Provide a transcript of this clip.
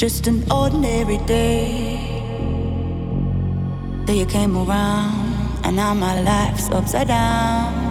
just an ordinary day. till you came around, and now my life's upside down.